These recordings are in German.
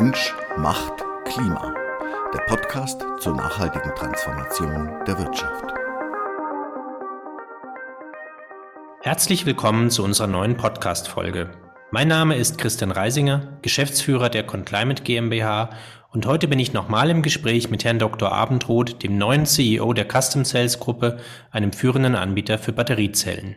Mensch macht Klima. Der Podcast zur nachhaltigen Transformation der Wirtschaft. Herzlich willkommen zu unserer neuen Podcast-Folge. Mein Name ist Christian Reisinger, Geschäftsführer der Conclimate GmbH und heute bin ich nochmal im Gespräch mit Herrn Dr. Abendroth, dem neuen CEO der Custom Cells Gruppe, einem führenden Anbieter für Batteriezellen.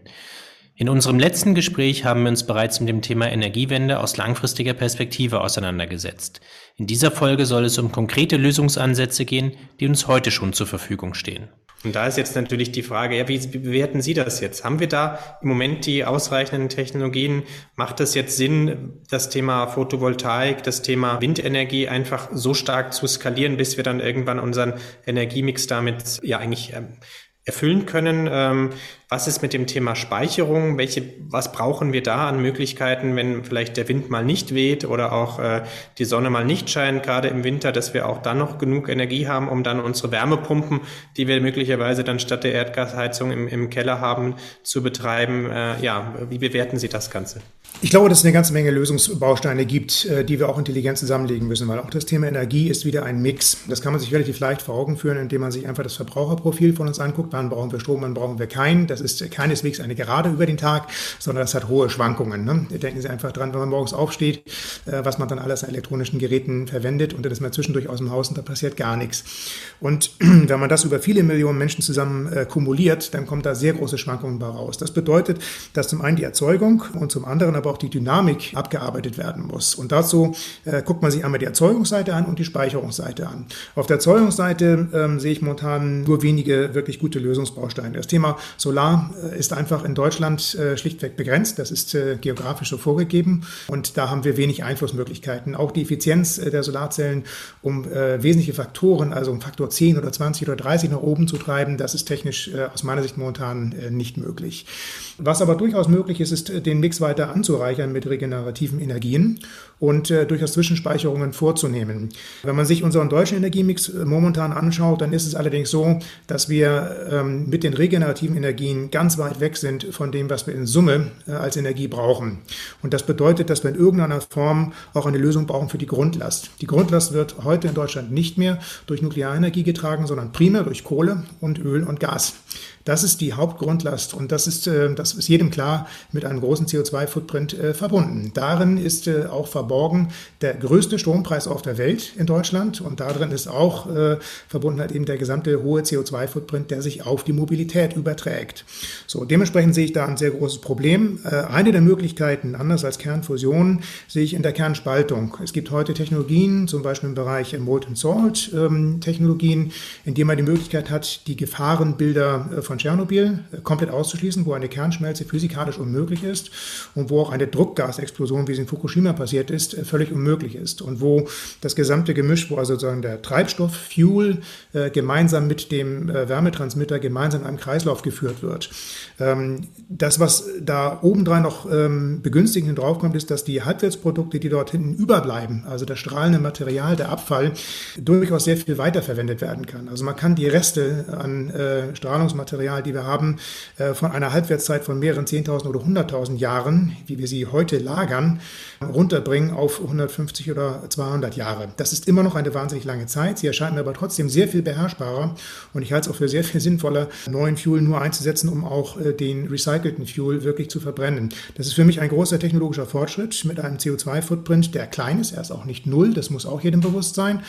In unserem letzten Gespräch haben wir uns bereits mit dem Thema Energiewende aus langfristiger Perspektive auseinandergesetzt. In dieser Folge soll es um konkrete Lösungsansätze gehen, die uns heute schon zur Verfügung stehen. Und da ist jetzt natürlich die Frage, ja, wie bewerten Sie das jetzt? Haben wir da im Moment die ausreichenden Technologien? Macht es jetzt Sinn, das Thema Photovoltaik, das Thema Windenergie einfach so stark zu skalieren, bis wir dann irgendwann unseren Energiemix damit ja eigentlich ähm, erfüllen können. Ähm, was ist mit dem Thema Speicherung? Welche, was brauchen wir da an Möglichkeiten, wenn vielleicht der Wind mal nicht weht oder auch äh, die Sonne mal nicht scheint, gerade im Winter, dass wir auch dann noch genug Energie haben, um dann unsere Wärmepumpen, die wir möglicherweise dann statt der Erdgasheizung im, im Keller haben, zu betreiben. Äh, ja, wie bewerten Sie das Ganze? Ich glaube, dass es eine ganze Menge Lösungsbausteine gibt, äh, die wir auch intelligent zusammenlegen müssen, weil auch das Thema Energie ist wieder ein Mix. Das kann man sich relativ leicht vor Augen führen, indem man sich einfach das Verbraucherprofil von uns anguckt. Wann brauchen wir Strom, wann brauchen wir keinen. Das ist keineswegs eine Gerade über den Tag, sondern das hat hohe Schwankungen. Ne? Denken Sie einfach dran, wenn man morgens aufsteht, äh, was man dann alles an elektronischen Geräten verwendet und dann ist man zwischendurch aus dem Haus und da passiert gar nichts. Und wenn man das über viele Millionen Menschen zusammen äh, kumuliert, dann kommt da sehr große Schwankungen bei raus. Das bedeutet, dass zum einen die Erzeugung und zum anderen aber auch die Dynamik abgearbeitet werden muss. Und dazu äh, guckt man sich einmal die Erzeugungsseite an und die Speicherungsseite an. Auf der Erzeugungsseite ähm, sehe ich momentan nur wenige wirklich gute Lösungsbausteine. Das Thema Solar äh, ist einfach in Deutschland äh, schlichtweg begrenzt. Das ist äh, geografisch so vorgegeben. Und da haben wir wenig Einflussmöglichkeiten. Auch die Effizienz der Solarzellen, um wesentliche Faktoren, also um Faktor 10 oder 20 oder 30 nach oben zu treiben, das ist technisch aus meiner Sicht momentan nicht möglich. Was aber durchaus möglich ist, ist, den Mix weiter anzureichern mit regenerativen Energien und äh, durchaus Zwischenspeicherungen vorzunehmen. Wenn man sich unseren deutschen Energiemix momentan anschaut, dann ist es allerdings so, dass wir ähm, mit den regenerativen Energien ganz weit weg sind von dem, was wir in Summe äh, als Energie brauchen. Und das bedeutet, dass wir in irgendeiner Form auch eine Lösung brauchen für die Grundlast. Die Grundlast wird heute in Deutschland nicht mehr durch Nuklearenergie getragen, sondern primär durch Kohle und Öl und Gas. Das ist die Hauptgrundlast und das ist, äh, das ist jedem klar mit einem großen CO2-Footprint äh, verbunden. Darin ist äh, auch verborgen der größte Strompreis auf der Welt in Deutschland und darin ist auch verbunden halt eben der gesamte hohe CO2-Footprint, der sich auf die Mobilität überträgt. So, dementsprechend sehe ich da ein sehr großes Problem. Eine der Möglichkeiten, anders als Kernfusion, sehe ich in der Kernspaltung. Es gibt heute Technologien, zum Beispiel im Bereich Molten Salt ähm, Technologien, in denen man die Möglichkeit hat, die Gefahrenbilder von von Tschernobyl äh, komplett auszuschließen, wo eine Kernschmelze physikalisch unmöglich ist und wo auch eine Druckgasexplosion, wie es in Fukushima passiert ist, äh, völlig unmöglich ist und wo das gesamte Gemisch, wo also sozusagen der Treibstoff, Fuel, äh, gemeinsam mit dem Wärmetransmitter gemeinsam in einem Kreislauf geführt wird. Ähm, das, was da obendrein noch ähm, begünstigend draufkommt, ist, dass die Halbwertsprodukte, die dort hinten überbleiben, also das strahlende Material, der Abfall, durchaus sehr viel weiterverwendet werden kann. Also man kann die Reste an Strahlungsmaterial Material, die wir haben, äh, von einer Halbwertszeit von mehreren 10.000 oder 100.000 Jahren, wie wir sie heute lagern, runterbringen auf 150 oder 200 Jahre. Das ist immer noch eine wahnsinnig lange Zeit. Sie erscheint mir aber trotzdem sehr viel beherrschbarer und ich halte es auch für sehr viel sinnvoller, neuen Fuel nur einzusetzen, um auch äh, den recycelten Fuel wirklich zu verbrennen. Das ist für mich ein großer technologischer Fortschritt mit einem CO2-Footprint, der klein ist. Er ist auch nicht null, das muss auch jedem bewusst sein.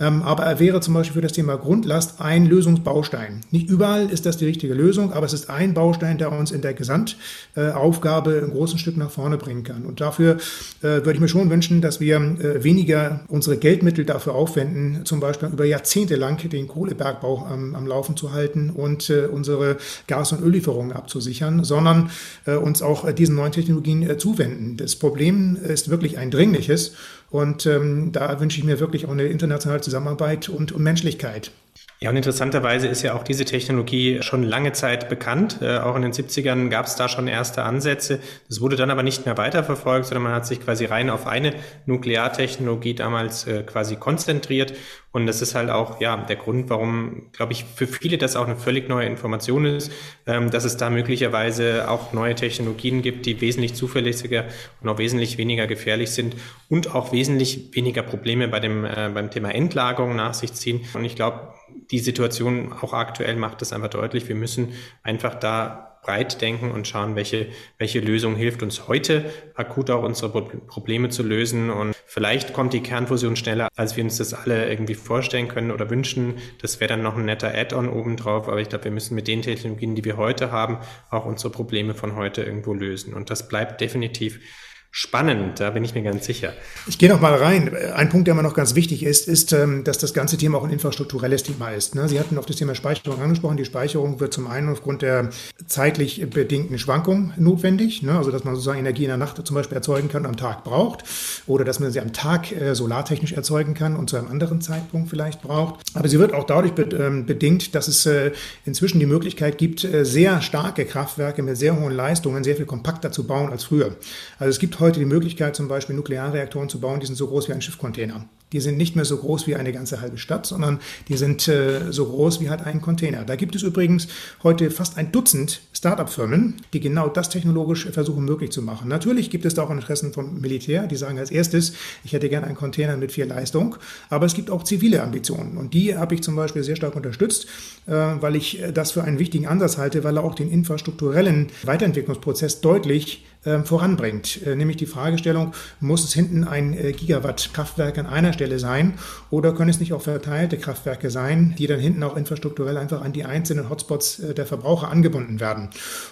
Ähm, aber er wäre zum Beispiel für das Thema Grundlast ein Lösungsbaustein. Nicht überall ist das die richtige Lösung, aber es ist ein Baustein, der uns in der Gesamtaufgabe ein großes Stück nach vorne bringen kann. Und dafür äh, würde ich mir schon wünschen, dass wir äh, weniger unsere Geldmittel dafür aufwenden, zum Beispiel über Jahrzehnte lang den Kohlebergbau am, am Laufen zu halten und äh, unsere Gas- und Öllieferungen abzusichern, sondern uns auch diesen neuen Technologien zuwenden. Das Problem ist wirklich ein dringliches und ähm, da wünsche ich mir wirklich auch eine internationale Zusammenarbeit und Menschlichkeit. Ja, und interessanterweise ist ja auch diese Technologie schon lange Zeit bekannt. Äh, auch in den 70ern gab es da schon erste Ansätze. Das wurde dann aber nicht mehr weiterverfolgt, sondern man hat sich quasi rein auf eine Nukleartechnologie damals äh, quasi konzentriert. Und das ist halt auch ja der Grund, warum, glaube ich, für viele das auch eine völlig neue Information ist, ähm, dass es da möglicherweise auch neue Technologien gibt, die wesentlich zuverlässiger und auch wesentlich weniger gefährlich sind und auch wesentlich weniger Probleme bei dem äh, beim Thema Endlagerung nach sich ziehen. Und ich glaube, die Situation auch aktuell macht es einfach deutlich. Wir müssen einfach da breit denken und schauen, welche, welche Lösung hilft uns heute akut auch unsere Probleme zu lösen. Und vielleicht kommt die Kernfusion schneller, als wir uns das alle irgendwie vorstellen können oder wünschen. Das wäre dann noch ein netter Add-on obendrauf. Aber ich glaube, wir müssen mit den Technologien, die wir heute haben, auch unsere Probleme von heute irgendwo lösen. Und das bleibt definitiv spannend, da bin ich mir ganz sicher. Ich gehe noch mal rein. Ein Punkt, der immer noch ganz wichtig ist, ist, ähm, dass das ganze Thema auch ein infrastrukturelles Thema ist. Ne? Sie hatten auf das Thema Speicherung angesprochen. Die Speicherung wird zum einen aufgrund der zeitlich bedingten Schwankungen notwendig, ne? also dass man sozusagen Energie in der Nacht zum Beispiel erzeugen kann und am Tag braucht oder dass man sie am Tag äh, solartechnisch erzeugen kann und zu einem anderen Zeitpunkt vielleicht braucht. Aber sie wird auch dadurch ähm, bedingt, dass es äh, inzwischen die Möglichkeit gibt, äh, sehr starke Kraftwerke mit sehr hohen Leistungen sehr viel kompakter zu bauen als früher. Also es gibt heute die Möglichkeit, zum Beispiel Nuklearreaktoren zu bauen, die sind so groß wie ein Schiffcontainer. Die sind nicht mehr so groß wie eine ganze halbe Stadt, sondern die sind äh, so groß wie halt ein Container. Da gibt es übrigens heute fast ein Dutzend Start-up-Firmen, die genau das technologisch versuchen möglich zu machen. Natürlich gibt es da auch Interessen vom Militär, die sagen als erstes, ich hätte gerne einen Container mit viel Leistung, aber es gibt auch zivile Ambitionen und die habe ich zum Beispiel sehr stark unterstützt, äh, weil ich das für einen wichtigen Ansatz halte, weil er auch den infrastrukturellen Weiterentwicklungsprozess deutlich äh, voranbringt. Äh, nämlich die Fragestellung, muss es hinten ein äh, Gigawatt-Kraftwerk an einer Stelle sein oder können es nicht auch verteilte Kraftwerke sein, die dann hinten auch infrastrukturell einfach an die einzelnen Hotspots äh, der Verbraucher angebunden werden.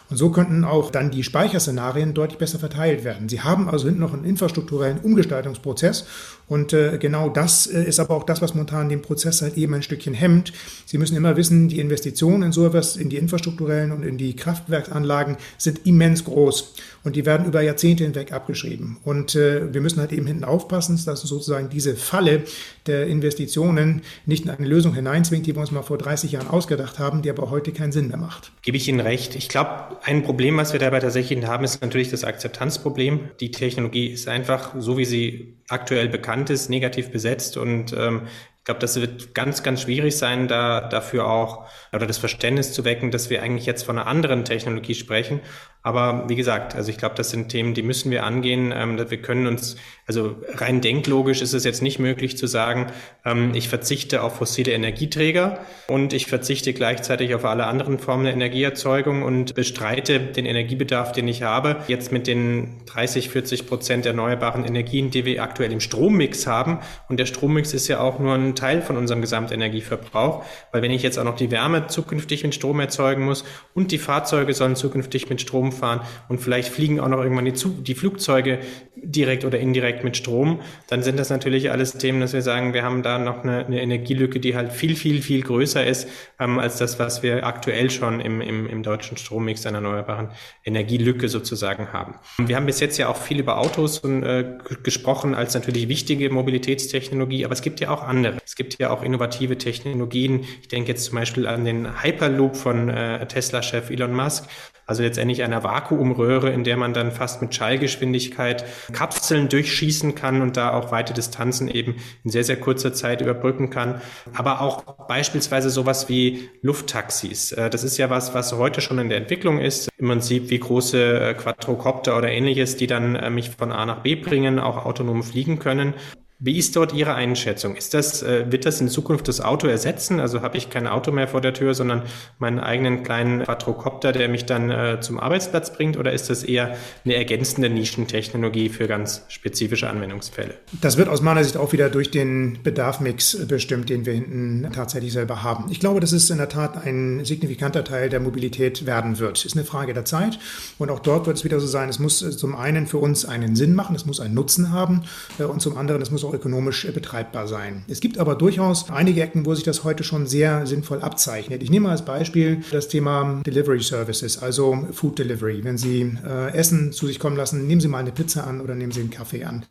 Und so könnten auch dann die Speicherszenarien deutlich besser verteilt werden. Sie haben also hinten noch einen infrastrukturellen Umgestaltungsprozess und äh, genau das äh, ist aber auch das, was momentan den Prozess halt eben ein Stückchen hemmt. Sie müssen immer wissen, die Investitionen in so etwas, in die infrastrukturellen und in die Kraftwerksanlagen sind immens groß und die werden über Jahrzehnte hinweg abgeschrieben. Und äh, wir müssen halt eben hinten aufpassen, dass sozusagen diese Falle der Investitionen nicht in eine Lösung hineinzwingt, die wir uns mal vor 30 Jahren ausgedacht haben, die aber heute keinen Sinn mehr macht. Gebe ich Ihnen recht. Ich glaube, ein Problem, was wir dabei tatsächlich haben, ist natürlich das Akzeptanzproblem. Die Technologie ist einfach, so wie sie aktuell bekannt ist, negativ besetzt und ähm, ich glaube, das wird ganz, ganz schwierig sein, da dafür auch oder das Verständnis zu wecken, dass wir eigentlich jetzt von einer anderen Technologie sprechen. Aber wie gesagt, also ich glaube, das sind Themen, die müssen wir angehen. Ähm, wir können uns, also rein denklogisch ist es jetzt nicht möglich zu sagen, ähm, ich verzichte auf fossile Energieträger und ich verzichte gleichzeitig auf alle anderen Formen der Energieerzeugung und bestreite den Energiebedarf, den ich habe. Jetzt mit den 30, 40 Prozent erneuerbaren Energien, die wir aktuell im Strommix haben. Und der Strommix ist ja auch nur ein Teil von unserem Gesamtenergieverbrauch, weil wenn ich jetzt auch noch die Wärme zukünftig mit Strom erzeugen muss und die Fahrzeuge sollen zukünftig mit Strom fahren und vielleicht fliegen auch noch irgendwann die, Zug die Flugzeuge direkt oder indirekt mit Strom, dann sind das natürlich alles Themen, dass wir sagen, wir haben da noch eine, eine Energielücke, die halt viel, viel, viel größer ist ähm, als das, was wir aktuell schon im, im, im deutschen Strommix einer erneuerbaren Energielücke sozusagen haben. Wir haben bis jetzt ja auch viel über Autos und, äh, gesprochen als natürlich wichtige Mobilitätstechnologie, aber es gibt ja auch andere. Es gibt ja auch innovative Technologien. Ich denke jetzt zum Beispiel an den Hyperloop von äh, Tesla-Chef Elon Musk, also letztendlich einer Vakuumröhre, in der man dann fast mit Schallgeschwindigkeit Kapseln durchschießen kann und da auch weite Distanzen eben in sehr, sehr kurzer Zeit überbrücken kann. Aber auch beispielsweise sowas wie Lufttaxis. Äh, das ist ja was, was heute schon in der Entwicklung ist. Im Prinzip wie große äh, Quadrocopter oder ähnliches, die dann äh, mich von A nach B bringen, auch autonom fliegen können. Wie ist dort Ihre Einschätzung? Ist das, äh, wird das in Zukunft das Auto ersetzen? Also habe ich kein Auto mehr vor der Tür, sondern meinen eigenen kleinen Quadrocopter, der mich dann äh, zum Arbeitsplatz bringt? Oder ist das eher eine ergänzende Nischentechnologie für ganz spezifische Anwendungsfälle? Das wird aus meiner Sicht auch wieder durch den Bedarfmix bestimmt, den wir hinten tatsächlich selber haben. Ich glaube, dass es in der Tat ein signifikanter Teil der Mobilität werden wird. Ist eine Frage der Zeit. Und auch dort wird es wieder so sein, es muss zum einen für uns einen Sinn machen, es muss einen Nutzen haben äh, und zum anderen, es muss auch auch ökonomisch betreibbar sein. Es gibt aber durchaus einige Ecken, wo sich das heute schon sehr sinnvoll abzeichnet. Ich nehme als Beispiel das Thema Delivery Services, also Food Delivery. Wenn Sie äh, Essen zu sich kommen lassen, nehmen Sie mal eine Pizza an oder nehmen Sie einen Kaffee an.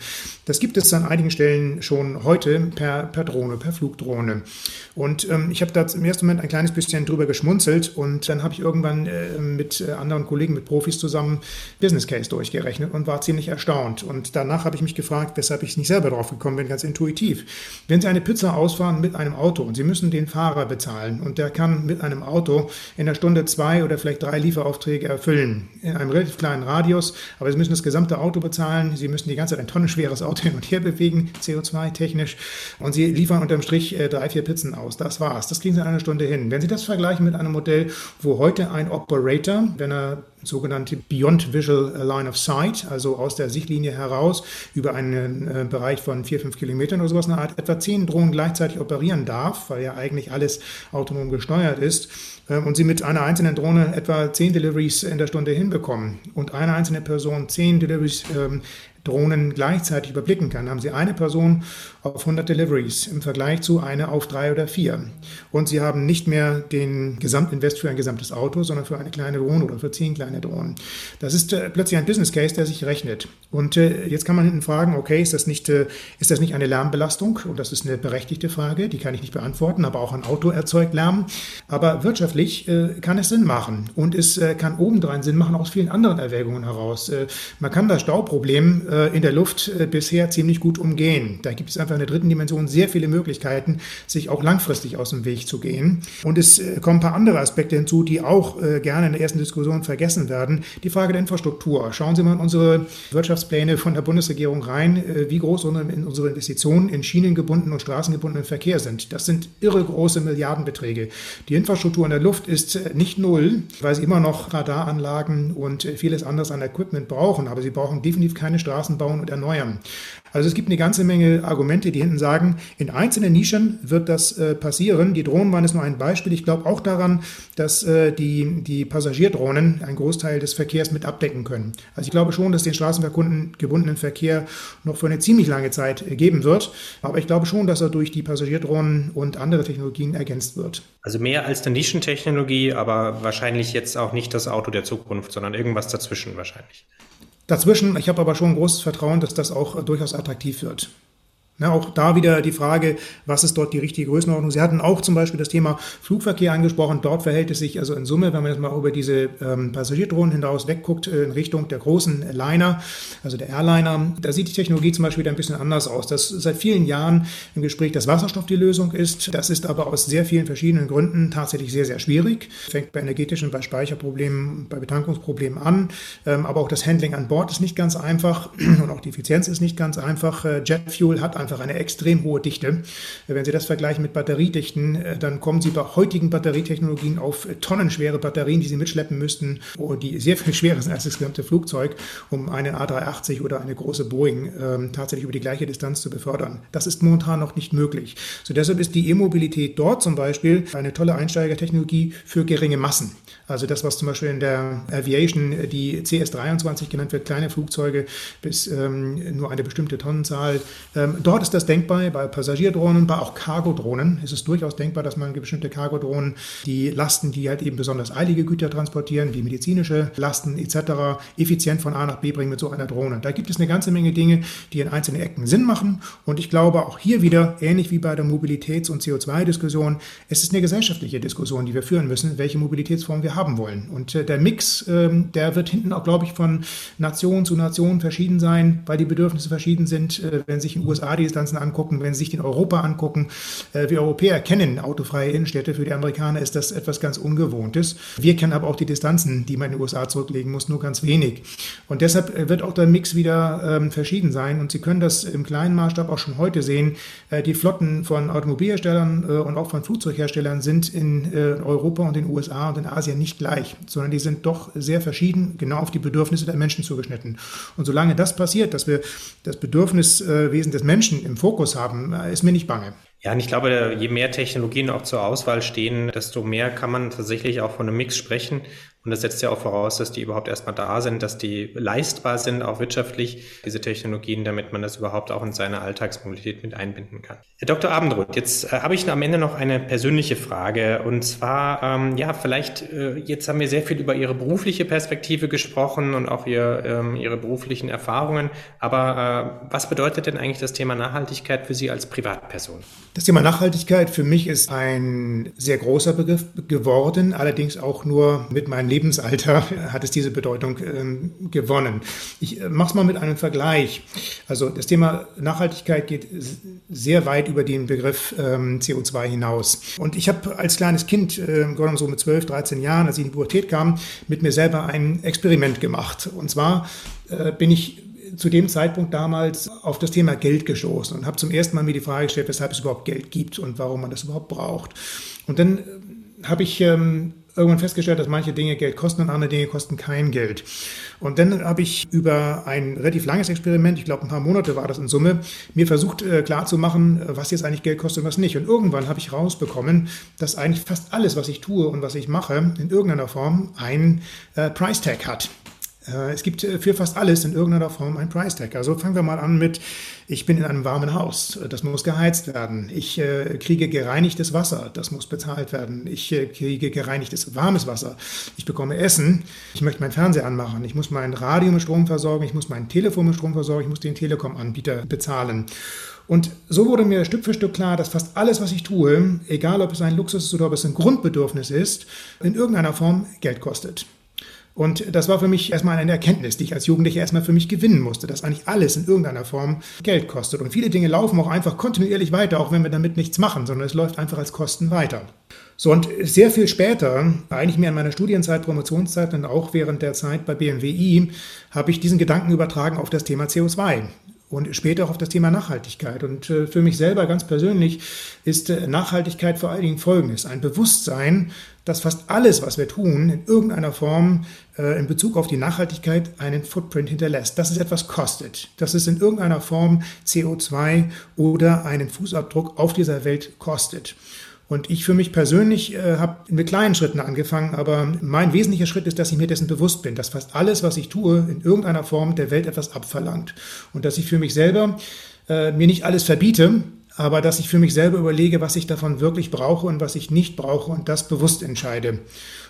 Das gibt es an einigen Stellen schon heute per, per Drohne, per Flugdrohne. Und ähm, ich habe da im ersten Moment ein kleines bisschen drüber geschmunzelt und dann habe ich irgendwann äh, mit äh, anderen Kollegen, mit Profis zusammen Business Case durchgerechnet und war ziemlich erstaunt. Und danach habe ich mich gefragt, weshalb ich nicht selber drauf gekommen bin, ganz intuitiv. Wenn Sie eine Pizza ausfahren mit einem Auto und Sie müssen den Fahrer bezahlen und der kann mit einem Auto in der Stunde zwei oder vielleicht drei Lieferaufträge erfüllen, in einem relativ kleinen Radius, aber Sie müssen das gesamte Auto bezahlen, Sie müssen die ganze Zeit ein tonnenschweres Auto hin und her bewegen, CO2-technisch, und Sie liefern unterm Strich äh, drei, vier Pizzen aus. Das war's. Das kriegen Sie in einer Stunde hin. Wenn Sie das vergleichen mit einem Modell, wo heute ein Operator, wenn er sogenannte Beyond Visual Line of Sight, also aus der Sichtlinie heraus über einen äh, Bereich von vier, fünf Kilometern oder sowas, eine Art etwa zehn Drohnen gleichzeitig operieren darf, weil ja eigentlich alles autonom gesteuert ist, äh, und sie mit einer einzelnen Drohne etwa zehn Deliveries in der Stunde hinbekommen. Und eine einzelne Person zehn Deliveries ähm, Drohnen gleichzeitig überblicken kann, haben Sie eine Person auf 100 Deliveries im Vergleich zu einer auf drei oder vier. Und Sie haben nicht mehr den Gesamtinvest für ein gesamtes Auto, sondern für eine kleine Drohne oder für zehn kleine Drohnen. Das ist äh, plötzlich ein Business Case, der sich rechnet. Und äh, jetzt kann man hinten fragen, okay, ist das, nicht, äh, ist das nicht eine Lärmbelastung? Und das ist eine berechtigte Frage, die kann ich nicht beantworten, aber auch ein Auto erzeugt Lärm. Aber wirtschaftlich äh, kann es Sinn machen. Und es äh, kann obendrein Sinn machen aus vielen anderen Erwägungen heraus. Äh, man kann das Stauproblem in der Luft bisher ziemlich gut umgehen. Da gibt es einfach in der dritten Dimension sehr viele Möglichkeiten, sich auch langfristig aus dem Weg zu gehen. Und es äh, kommen ein paar andere Aspekte hinzu, die auch äh, gerne in der ersten Diskussion vergessen werden. Die Frage der Infrastruktur. Schauen Sie mal in unsere Wirtschaftspläne von der Bundesregierung rein, äh, wie groß unsere Investitionen in schienengebundenen und straßengebundenen Verkehr sind. Das sind irre große Milliardenbeträge. Die Infrastruktur in der Luft ist nicht null, weil sie immer noch Radaranlagen und vieles anderes an Equipment brauchen, aber sie brauchen definitiv keine Straßen bauen und erneuern. Also es gibt eine ganze Menge Argumente, die hinten sagen, in einzelnen Nischen wird das äh, passieren. Die Drohnen ist nur ein Beispiel. Ich glaube auch daran, dass äh, die, die Passagierdrohnen einen Großteil des Verkehrs mit abdecken können. Also ich glaube schon, dass den straßengebundenen Verkehr noch für eine ziemlich lange Zeit äh, geben wird. Aber ich glaube schon, dass er durch die Passagierdrohnen und andere Technologien ergänzt wird. Also mehr als eine Nischentechnologie, aber wahrscheinlich jetzt auch nicht das Auto der Zukunft, sondern irgendwas dazwischen wahrscheinlich. Dazwischen, ich habe aber schon großes Vertrauen, dass das auch durchaus attraktiv wird. Ja, auch da wieder die Frage, was ist dort die richtige Größenordnung? Sie hatten auch zum Beispiel das Thema Flugverkehr angesprochen. Dort verhält es sich also in Summe, wenn man jetzt mal über diese ähm, Passagierdrohnen hinaus wegguckt, äh, in Richtung der großen Liner, also der Airliner, da sieht die Technologie zum Beispiel wieder ein bisschen anders aus. Das seit vielen Jahren im Gespräch, dass Wasserstoff die Lösung ist. Das ist aber aus sehr vielen verschiedenen Gründen tatsächlich sehr, sehr schwierig. Fängt bei energetischen, bei Speicherproblemen, bei Betankungsproblemen an. Ähm, aber auch das Handling an Bord ist nicht ganz einfach und auch die Effizienz ist nicht ganz einfach. Äh, Jetfuel hat einfach einfach eine extrem hohe Dichte. Wenn Sie das vergleichen mit Batteriedichten, äh, dann kommen Sie bei heutigen Batterietechnologien auf tonnenschwere Batterien, die Sie mitschleppen müssten, die sehr viel schwerer sind als das gesamte Flugzeug, um eine A380 oder eine große Boeing ähm, tatsächlich über die gleiche Distanz zu befördern. Das ist momentan noch nicht möglich. So deshalb ist die E-Mobilität dort zum Beispiel eine tolle Einsteigertechnologie für geringe Massen. Also das, was zum Beispiel in der Aviation die CS-23 genannt wird, kleine Flugzeuge bis ähm, nur eine bestimmte Tonnenzahl. Ähm, dort Dort ist das denkbar, bei Passagierdrohnen, bei auch Cargodrohnen ist es durchaus denkbar, dass man bestimmte Cargodrohnen, die Lasten, die halt eben besonders eilige Güter transportieren, wie medizinische Lasten etc., effizient von A nach B bringen mit so einer Drohne. Da gibt es eine ganze Menge Dinge, die in einzelnen Ecken Sinn machen. Und ich glaube auch hier wieder, ähnlich wie bei der Mobilitäts- und CO2-Diskussion, es ist eine gesellschaftliche Diskussion, die wir führen müssen, welche Mobilitätsform wir haben wollen. Und äh, der Mix, ähm, der wird hinten auch, glaube ich, von Nation zu Nation verschieden sein, weil die Bedürfnisse verschieden sind. Äh, wenn sich in den USA die Distanzen angucken, wenn Sie sich in Europa angucken, äh, wir Europäer kennen autofreie Innenstädte, für die Amerikaner ist das etwas ganz Ungewohntes. Wir kennen aber auch die Distanzen, die man in den USA zurücklegen muss, nur ganz wenig. Und deshalb äh, wird auch der Mix wieder ähm, verschieden sein und Sie können das im kleinen Maßstab auch schon heute sehen. Äh, die Flotten von Automobilherstellern und auch von Flugzeugherstellern sind in Europa und den USA und in Asien nicht gleich, sondern die sind doch sehr verschieden, genau auf die Bedürfnisse der Menschen zugeschnitten. Und solange das passiert, dass wir das Bedürfniswesen des Menschen im Fokus haben, äh, ist mir nicht bange. Ja, und ich glaube, je mehr Technologien auch zur Auswahl stehen, desto mehr kann man tatsächlich auch von einem Mix sprechen. Und das setzt ja auch voraus, dass die überhaupt erstmal da sind, dass die leistbar sind, auch wirtschaftlich, diese Technologien, damit man das überhaupt auch in seine Alltagsmobilität mit einbinden kann. Herr Dr. Abendroth, jetzt äh, habe ich am Ende noch eine persönliche Frage. Und zwar, ähm, ja, vielleicht, äh, jetzt haben wir sehr viel über Ihre berufliche Perspektive gesprochen und auch ihr, ähm, Ihre beruflichen Erfahrungen. Aber äh, was bedeutet denn eigentlich das Thema Nachhaltigkeit für Sie als Privatperson? Das Thema Nachhaltigkeit für mich ist ein sehr großer Begriff geworden, allerdings auch nur mit meinem Lebensalter hat es diese Bedeutung ähm, gewonnen. Ich äh, mache es mal mit einem Vergleich. Also das Thema Nachhaltigkeit geht sehr weit über den Begriff ähm, CO2 hinaus. Und ich habe als kleines Kind, äh, so mit 12, 13 Jahren, als ich in die Pubertät kam, mit mir selber ein Experiment gemacht. Und zwar äh, bin ich zu dem Zeitpunkt damals auf das Thema Geld gestoßen und habe zum ersten Mal mir die Frage gestellt, weshalb es überhaupt Geld gibt und warum man das überhaupt braucht. Und dann äh, habe ich ähm, irgendwann festgestellt, dass manche Dinge Geld kosten und andere Dinge kosten kein Geld. Und dann habe ich über ein relativ langes Experiment, ich glaube ein paar Monate war das in Summe, mir versucht äh, klarzumachen, was jetzt eigentlich Geld kostet und was nicht. Und irgendwann habe ich rausbekommen, dass eigentlich fast alles, was ich tue und was ich mache, in irgendeiner Form ein äh, Price Tag hat. Äh, es gibt äh, für fast alles in irgendeiner Form ein Price Tag. Also fangen wir mal an mit, ich bin in einem warmen Haus, das muss geheizt werden. Ich äh, kriege gereinigtes Wasser, das muss bezahlt werden. Ich kriege gereinigtes warmes Wasser. Ich bekomme Essen. Ich möchte meinen Fernseher anmachen. Ich muss mein Radio mit Strom versorgen. Ich muss mein Telefon mit Strom versorgen. Ich muss den Telekom-Anbieter bezahlen. Und so wurde mir Stück für Stück klar, dass fast alles, was ich tue, egal ob es ein Luxus ist oder ob es ein Grundbedürfnis ist, in irgendeiner Form Geld kostet. Und das war für mich erstmal eine Erkenntnis, die ich als Jugendlicher erstmal für mich gewinnen musste, dass eigentlich alles in irgendeiner Form Geld kostet. Und viele Dinge laufen auch einfach kontinuierlich weiter, auch wenn wir damit nichts machen, sondern es läuft einfach als Kosten weiter. So, und sehr viel später, eigentlich mehr in meiner Studienzeit, Promotionszeit und auch während der Zeit bei BMWI, habe ich diesen Gedanken übertragen auf das Thema CO2 und später auch auf das Thema Nachhaltigkeit. Und äh, für mich selber ganz persönlich ist äh, Nachhaltigkeit vor allen Dingen Folgendes. Ein Bewusstsein, dass fast alles, was wir tun, in irgendeiner Form äh, in Bezug auf die Nachhaltigkeit einen Footprint hinterlässt. Dass es etwas kostet. Dass es in irgendeiner Form CO2 oder einen Fußabdruck auf dieser Welt kostet. Und ich für mich persönlich äh, habe mit kleinen Schritten angefangen, aber mein wesentlicher Schritt ist, dass ich mir dessen bewusst bin, dass fast alles, was ich tue, in irgendeiner Form der Welt etwas abverlangt. Und dass ich für mich selber äh, mir nicht alles verbiete, aber dass ich für mich selber überlege, was ich davon wirklich brauche und was ich nicht brauche und das bewusst entscheide.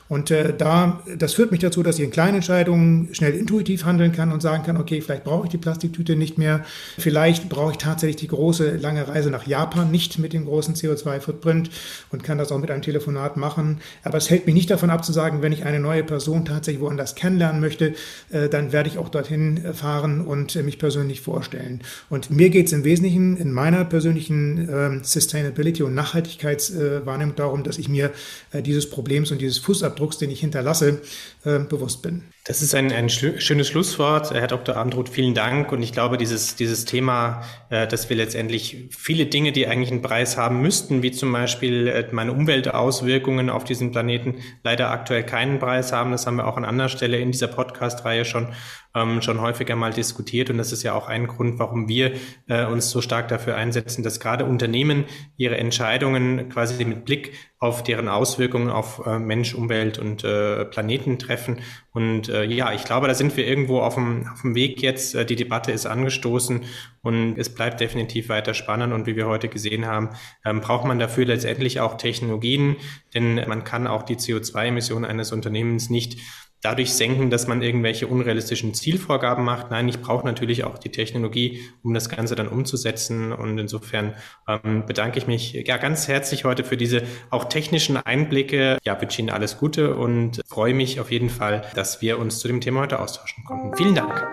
Und äh, da, das führt mich dazu, dass ich in kleinen Entscheidungen schnell intuitiv handeln kann und sagen kann, okay, vielleicht brauche ich die Plastiktüte nicht mehr, vielleicht brauche ich tatsächlich die große lange Reise nach Japan nicht mit dem großen CO2-Footprint und kann das auch mit einem Telefonat machen. Aber es hält mich nicht davon ab zu sagen, wenn ich eine neue Person tatsächlich woanders kennenlernen möchte, äh, dann werde ich auch dorthin fahren und äh, mich persönlich vorstellen. Und mir geht es im Wesentlichen in meiner persönlichen äh, Sustainability und Nachhaltigkeitswahrnehmung darum, dass ich mir äh, dieses Problems und dieses Fußabdrucks Fußabdrucks, den ich hinterlasse, äh, bewusst bin. Das ist ein, ein schönes Schlusswort, Herr Dr. Abendroth. Vielen Dank. Und ich glaube, dieses, dieses Thema, äh, dass wir letztendlich viele Dinge, die eigentlich einen Preis haben müssten, wie zum Beispiel äh, meine Umweltauswirkungen auf diesen Planeten, leider aktuell keinen Preis haben. Das haben wir auch an anderer Stelle in dieser Podcast-Reihe schon ähm, schon häufiger mal diskutiert. Und das ist ja auch ein Grund, warum wir äh, uns so stark dafür einsetzen, dass gerade Unternehmen ihre Entscheidungen quasi mit Blick auf deren Auswirkungen auf äh, Mensch, Umwelt und äh, Planeten treffen. Und äh, ja, ich glaube, da sind wir irgendwo auf dem, auf dem Weg jetzt. Äh, die Debatte ist angestoßen und es bleibt definitiv weiter spannend. Und wie wir heute gesehen haben, ähm, braucht man dafür letztendlich auch Technologien, denn man kann auch die CO2-Emissionen eines Unternehmens nicht dadurch senken, dass man irgendwelche unrealistischen Zielvorgaben macht. Nein, ich brauche natürlich auch die Technologie, um das Ganze dann umzusetzen. Und insofern ähm, bedanke ich mich ja ganz herzlich heute für diese auch technischen Einblicke. Ja, wünsche Ihnen alles Gute und freue mich auf jeden Fall, dass wir uns zu dem Thema heute austauschen konnten. Vielen Dank.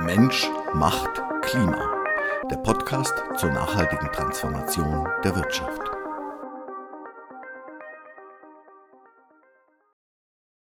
Mensch macht Klima. Der Podcast zur nachhaltigen Transformation der Wirtschaft.